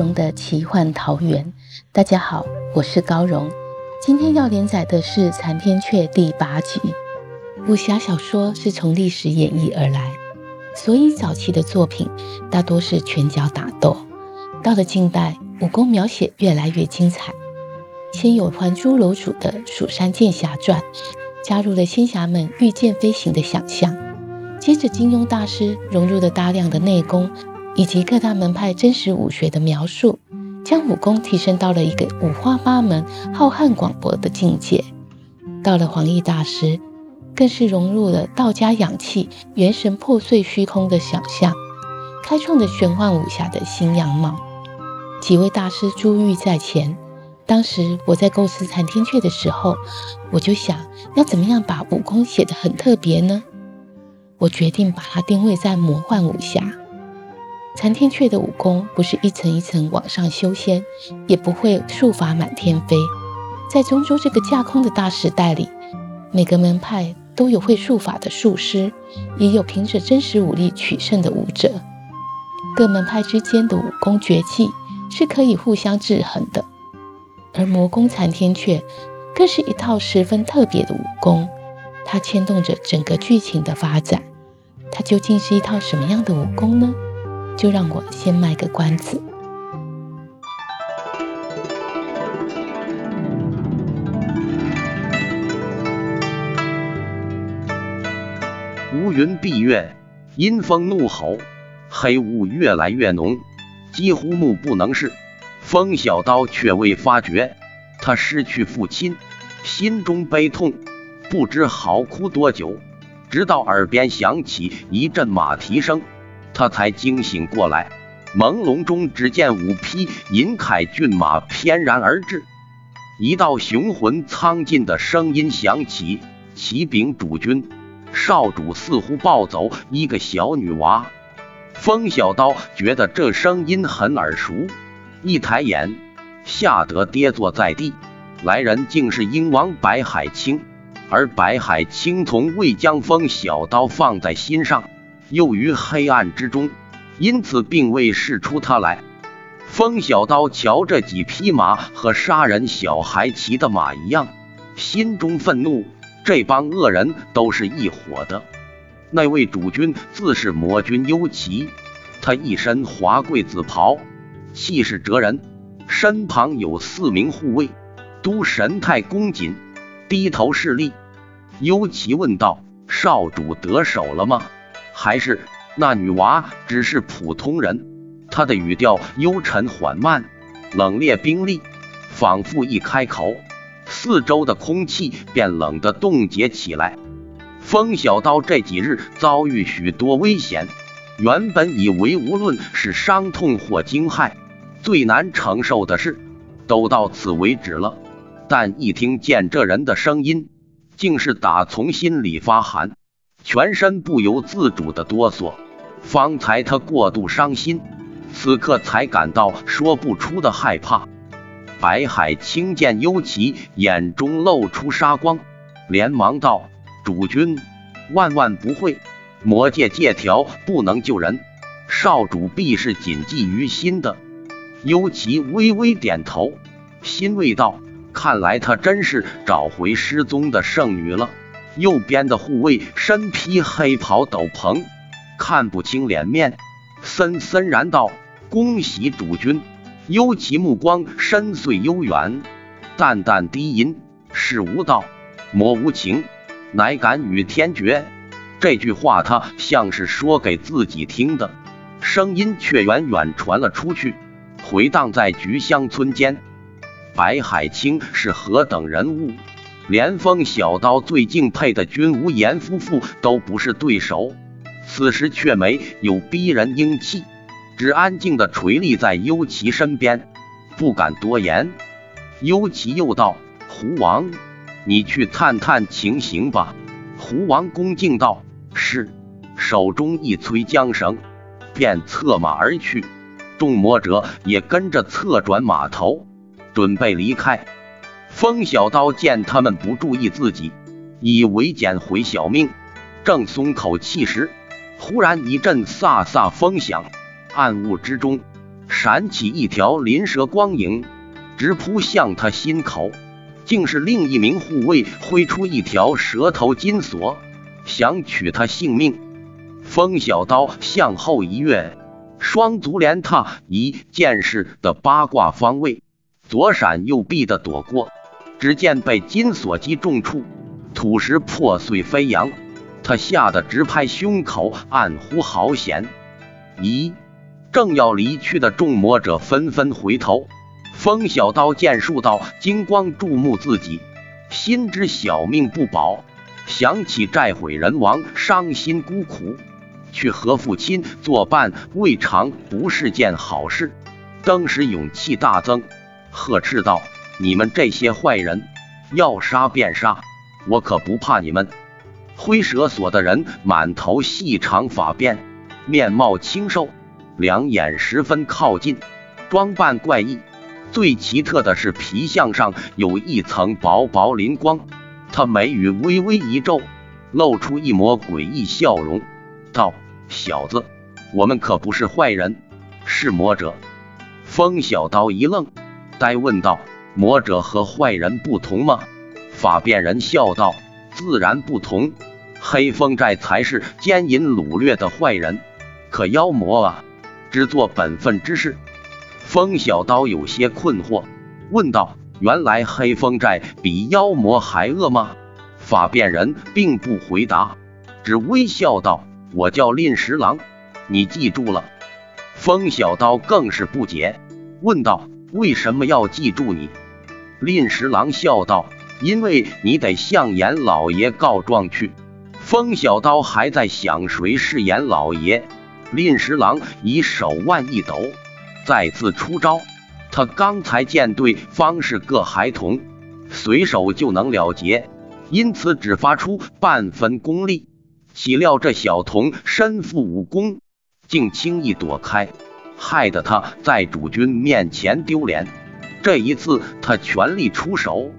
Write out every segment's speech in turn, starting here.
荣的奇幻桃源。大家好，我是高荣。今天要连载的是《残天阙》第八集。武侠小说是从历史演绎而来，所以早期的作品大多是拳脚打斗。到了近代，武功描写越来越精彩。先有《还珠楼主》的《蜀山剑侠传》，加入了仙侠们御剑飞行的想象。接着，金庸大师融入了大量的内功。以及各大门派真实武学的描述，将武功提升到了一个五花八门、浩瀚广博的境界。到了黄易大师，更是融入了道家养气、元神破碎虚空的想象，开创了玄幻武侠的新样貌。几位大师珠玉在前，当时我在构思《残天阙》的时候，我就想要怎么样把武功写得很特别呢？我决定把它定位在魔幻武侠。残天阙的武功不是一层一层往上修仙，也不会术法满天飞。在中州这个架空的大时代里，每个门派都有会术法的术师，也有凭着真实武力取胜的武者。各门派之间的武功绝技是可以互相制衡的。而魔功残天阙更是一套十分特别的武功，它牵动着整个剧情的发展。它究竟是一套什么样的武功呢？就让我先卖个关子。乌云蔽月，阴风怒吼，黑雾越来越浓，几乎目不能视。风小刀却未发觉，他失去父亲，心中悲痛，不知嚎哭多久，直到耳边响起一阵马蹄声。他才惊醒过来，朦胧中只见五匹银铠骏马翩然而至，一道雄浑苍劲的声音响起：“启禀主君，少主似乎抱走一个小女娃。”风小刀觉得这声音很耳熟，一抬眼，吓得跌坐在地。来人竟是鹰王白海清，而白海清从未将风小刀放在心上。又于黑暗之中，因此并未试出他来。风小刀瞧这几匹马和杀人小孩骑的马一样，心中愤怒。这帮恶人都是一伙的。那位主君自是魔君幽奇，他一身华贵紫袍，气势哲人，身旁有四名护卫，都神态恭谨，低头侍立。幽奇问道：“少主得手了吗？”还是那女娃只是普通人？他的语调幽沉缓慢，冷冽冰厉，仿佛一开口，四周的空气便冷得冻结起来。风小刀这几日遭遇许多危险，原本以为无论是伤痛或惊骇，最难承受的事都到此为止了，但一听见这人的声音，竟是打从心里发寒。全身不由自主的哆嗦，方才他过度伤心，此刻才感到说不出的害怕。白海清见幽奇眼中露出杀光，连忙道：“主君，万万不会，魔界借条不能救人，少主必是谨记于心的。”幽奇微微点头，欣慰道：“看来他真是找回失踪的圣女了。”右边的护卫身披黑袍斗篷，看不清脸面，森森然道：“恭喜主君。”幽其目光深邃悠远，淡淡低吟：“世无道，魔无情，乃敢与天绝。”这句话他像是说给自己听的，声音却远远传了出去，回荡在菊香村间。白海清是何等人物？连风小刀最敬佩的君无言夫妇都不是对手。此时却没有逼人英气，只安静的垂立在幽奇身边，不敢多言。幽奇又道：“胡王，你去探探情形吧。”胡王恭敬道：“是。”手中一催缰绳，便策马而去。众魔者也跟着侧转马头，准备离开。风小刀见他们不注意自己，以为捡回小命，正松口气时，忽然一阵飒飒风响，暗雾之中闪起一条鳞蛇光影，直扑向他心口。竟是另一名护卫挥出一条蛇头金锁，想取他性命。风小刀向后一跃。双足连踏一剑士的八卦方位，左闪右避的躲过，只见被金锁击中处，土石破碎飞扬，他吓得直拍胸口，暗呼好险！咦，正要离去的众魔者纷纷回头，风小刀见数道金光注目自己，心知小命不保，想起债毁人亡，伤心孤苦。去和父亲作伴，未尝不是件好事。当时勇气大增，呵斥道：“你们这些坏人，要杀便杀，我可不怕你们。”灰蛇所的人满头细长发辫，面貌清瘦，两眼十分靠近，装扮怪异。最奇特的是皮相上有一层薄薄灵光。他眉宇微微一皱，露出一抹诡异笑容。道：“小子，我们可不是坏人，是魔者。”风小刀一愣，呆问道：“魔者和坏人不同吗？”法变人笑道：“自然不同。黑风寨才是奸淫掳掠的坏人，可妖魔啊，只做本分之事。”风小刀有些困惑，问道：“原来黑风寨比妖魔还恶吗？”法变人并不回答，只微笑道。我叫令十郎，你记住了。风小刀更是不解，问道：“为什么要记住你？”令十郎笑道：“因为你得向严老爷告状去。”风小刀还在想谁是严老爷，令十郎以手腕一抖，再次出招。他刚才见对方是个孩童，随手就能了结，因此只发出半分功力。岂料这小童身负武功，竟轻易躲开，害得他在主君面前丢脸。这一次他全力出手，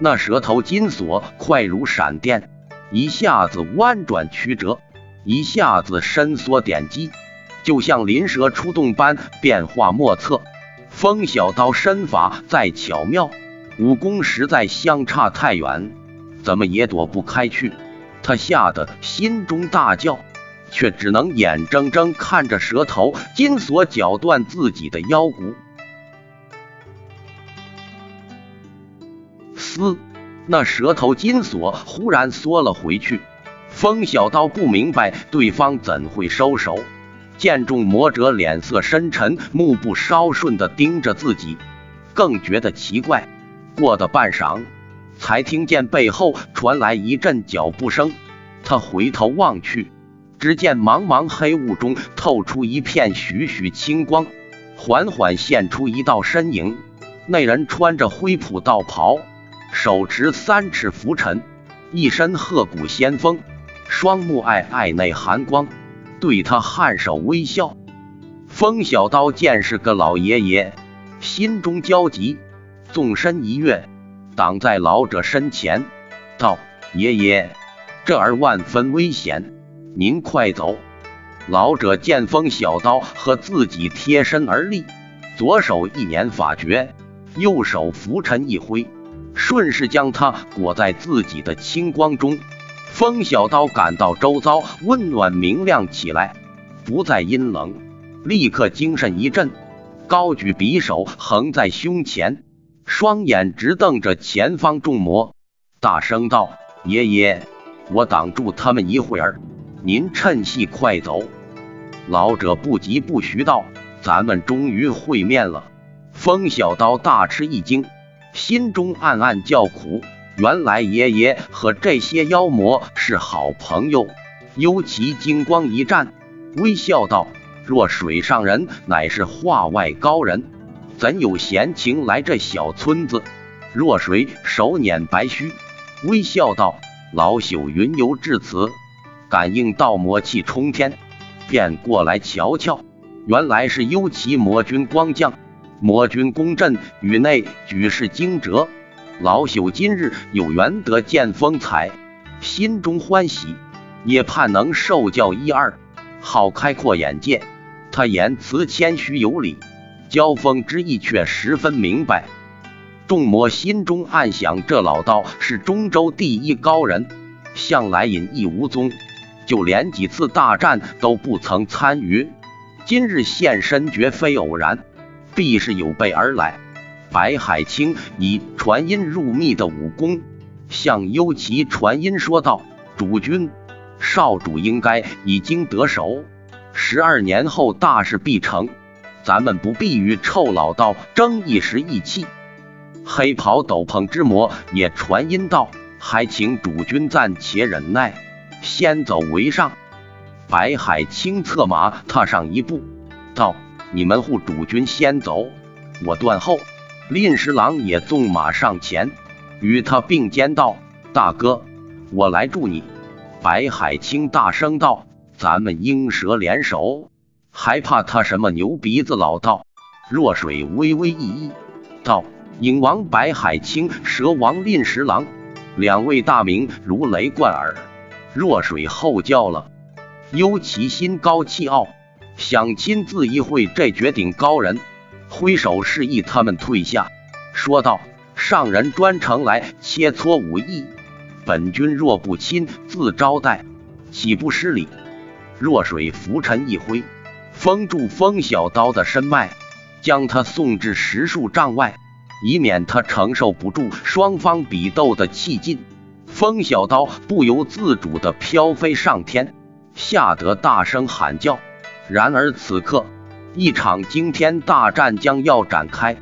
那蛇头金锁快如闪电，一下子弯转曲折，一下子伸缩点击，就像灵蛇出洞般变化莫测。风小刀身法再巧妙，武功实在相差太远，怎么也躲不开去。他吓得心中大叫，却只能眼睁睁看着蛇头金锁绞断自己的腰骨。嘶！那蛇头金锁忽然缩了回去。风小刀不明白对方怎会收手，见众魔者脸色深沉，目不稍顺地盯着自己，更觉得奇怪。过了半晌。才听见背后传来一阵脚步声，他回头望去，只见茫茫黑雾中透出一片徐徐青光，缓缓现出一道身影。那人穿着灰朴道袍，手持三尺拂尘，一身鹤骨仙风，双目爱爱内寒光，对他颔首微笑。风小刀见是个老爷爷，心中焦急，纵身一跃。挡在老者身前，道：“爷爷，这儿万分危险，您快走。”老者见风小刀和自己贴身而立，左手一捻法诀，右手拂尘一挥，顺势将他裹在自己的青光中。风小刀感到周遭温暖明亮起来，不再阴冷，立刻精神一振，高举匕首横在胸前。双眼直瞪着前方众魔，大声道：“爷爷，我挡住他们一会儿，您趁隙快走。”老者不急不徐道：“咱们终于会面了。”风小刀大吃一惊，心中暗暗叫苦。原来爷爷和这些妖魔是好朋友。尤其金光一战，微笑道：“若水上人乃是画外高人，怎有闲情来这小村子？”若水手捻白须，微笑道：“老朽云游至此，感应到魔气冲天，便过来瞧瞧。原来是幽奇魔君光降。魔君攻阵宇内举世惊蛰，老朽今日有缘得见风采，心中欢喜。”也盼能受教一二，好开阔眼界。他言辞谦虚有礼，交锋之意却十分明白。众魔心中暗想：这老道是中州第一高人，向来隐逸无踪，就连几次大战都不曾参与。今日现身，绝非偶然，必是有备而来。白海清以传音入密的武功，向幽奇传音说道：“主君。”少主应该已经得手，十二年后大事必成，咱们不必与臭老道争一时意气。黑袍斗篷之魔也传音道：“还请主君暂且忍耐，先走为上。”白海清策马踏上一步，道：“你们护主君先走，我断后。”令十郎也纵马上前，与他并肩道：“大哥，我来助你。”白海清大声道：“咱们鹰蛇联手，还怕他什么牛鼻子老道？”若水微微一揖，道：“影王白海清，蛇王令十郎，两位大名如雷贯耳。”若水后叫了，幽其心高气傲，想亲自一会这绝顶高人，挥手示意他们退下，说道：“上人专程来切磋武艺。”本君若不亲自招待，岂不失礼？若水拂尘一挥，封住风小刀的身脉，将他送至十数丈外，以免他承受不住双方比斗的气劲。风小刀不由自主地飘飞上天，吓得大声喊叫。然而此刻，一场惊天大战将要展开，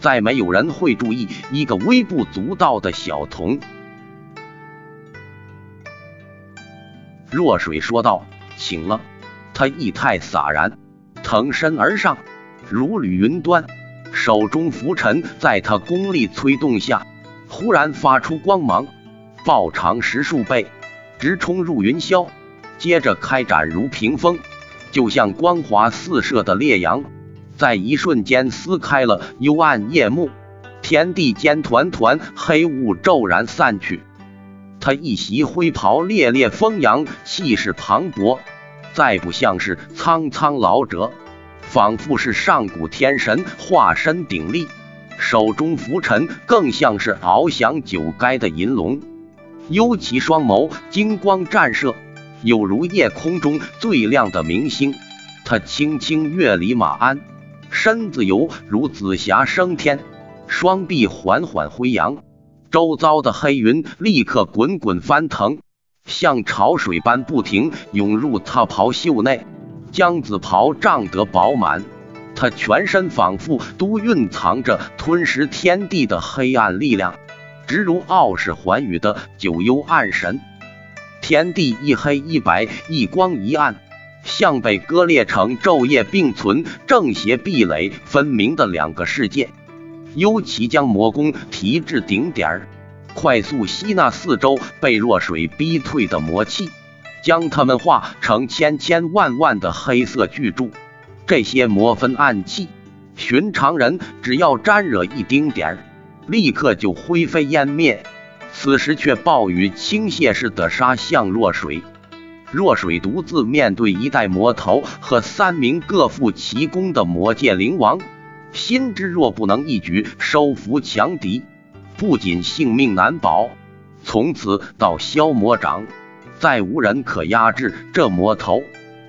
再没有人会注意一个微不足道的小童。若水说道：“请了。”他意态洒然，腾身而上，如履云端，手中拂尘在他功力催动下，忽然发出光芒，暴长十数倍，直冲入云霄，接着开展如屏风，就像光华四射的烈阳，在一瞬间撕开了幽暗夜幕，天地间团团黑雾骤然散去。他一袭灰袍，烈烈风扬，气势磅礴，再不像是苍苍老者，仿佛是上古天神化身鼎立。手中拂尘，更像是翱翔九垓的银龙。幽其双眸金光战射，有如夜空中最亮的明星。他轻轻跃离马鞍，身子犹如紫霞升天，双臂缓缓挥扬。周遭的黑云立刻滚滚翻腾，像潮水般不停涌入他袍袖内，将紫袍胀得饱满。他全身仿佛都蕴藏着吞噬天地的黑暗力量，直如傲视寰宇的九幽暗神。天地一黑一白，一光一暗，像被割裂成昼夜并存、正邪壁垒分明的两个世界。幽奇将魔功提至顶点，快速吸纳四周被弱水逼退的魔气，将它们化成千千万万的黑色巨柱。这些魔分暗器，寻常人只要沾惹一丁点儿，立刻就灰飞烟灭。此时却暴雨倾泻似的杀向若水。若水独自面对一代魔头和三名各负奇功的魔界灵王。心知若不能一举收服强敌，不仅性命难保，从此到消魔掌，再无人可压制这魔头。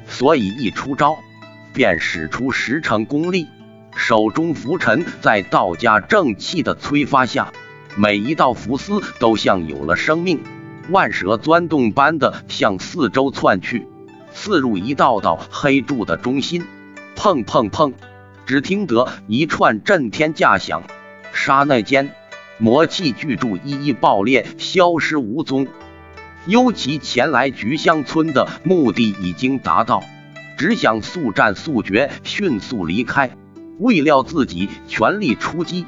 所以一出招，便使出十成功力。手中拂尘在道家正气的催发下，每一道符丝都像有了生命，万蛇钻洞般的向四周窜去，刺入一道道黑柱的中心。砰砰砰！只听得一串震天价响，刹那间，魔气巨柱一一爆裂，消失无踪。尤其前来菊香村的目的已经达到，只想速战速决，迅速离开。未料自己全力出击，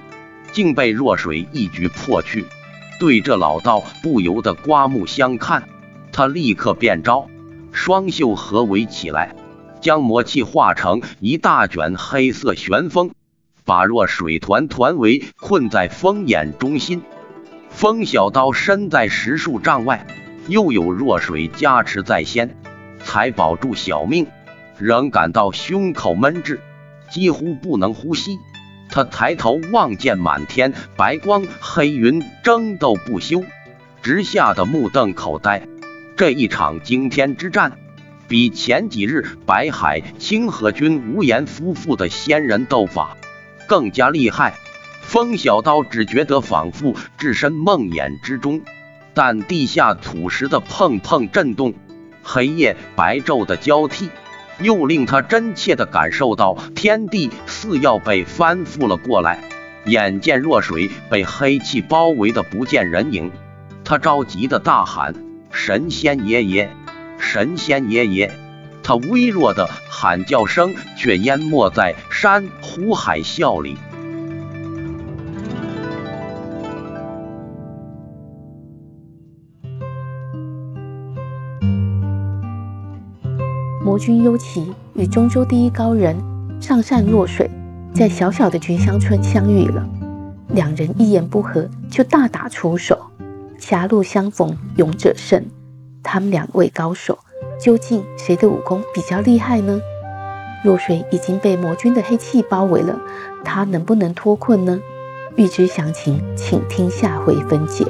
竟被若水一举破去。对这老道不由得刮目相看。他立刻变招，双袖合围起来，将魔气化成一大卷黑色旋风。把若水团团围困在风眼中心，风小刀身在十数丈外，又有若水加持在先，才保住小命，仍感到胸口闷滞，几乎不能呼吸。他抬头望见满天白光，黑云争斗不休，直吓得目瞪口呆。这一场惊天之战，比前几日白海清河君无言夫妇的仙人斗法。更加厉害，风小刀只觉得仿佛置身梦魇之中，但地下土石的碰碰震动，黑夜白昼的交替，又令他真切地感受到天地似要被翻覆了过来。眼见若水被黑气包围的不见人影，他着急地大喊：“神仙爷爷，神仙爷爷！”他微弱的喊叫声却淹没在山呼海啸里。魔君幽奇与中州第一高人上善若水在小小的菊香村相遇了，两人一言不合就大打出手。狭路相逢勇者胜，他们两位高手。究竟谁的武功比较厉害呢？若水已经被魔君的黑气包围了，他能不能脱困呢？欲知详情，请听下回分解。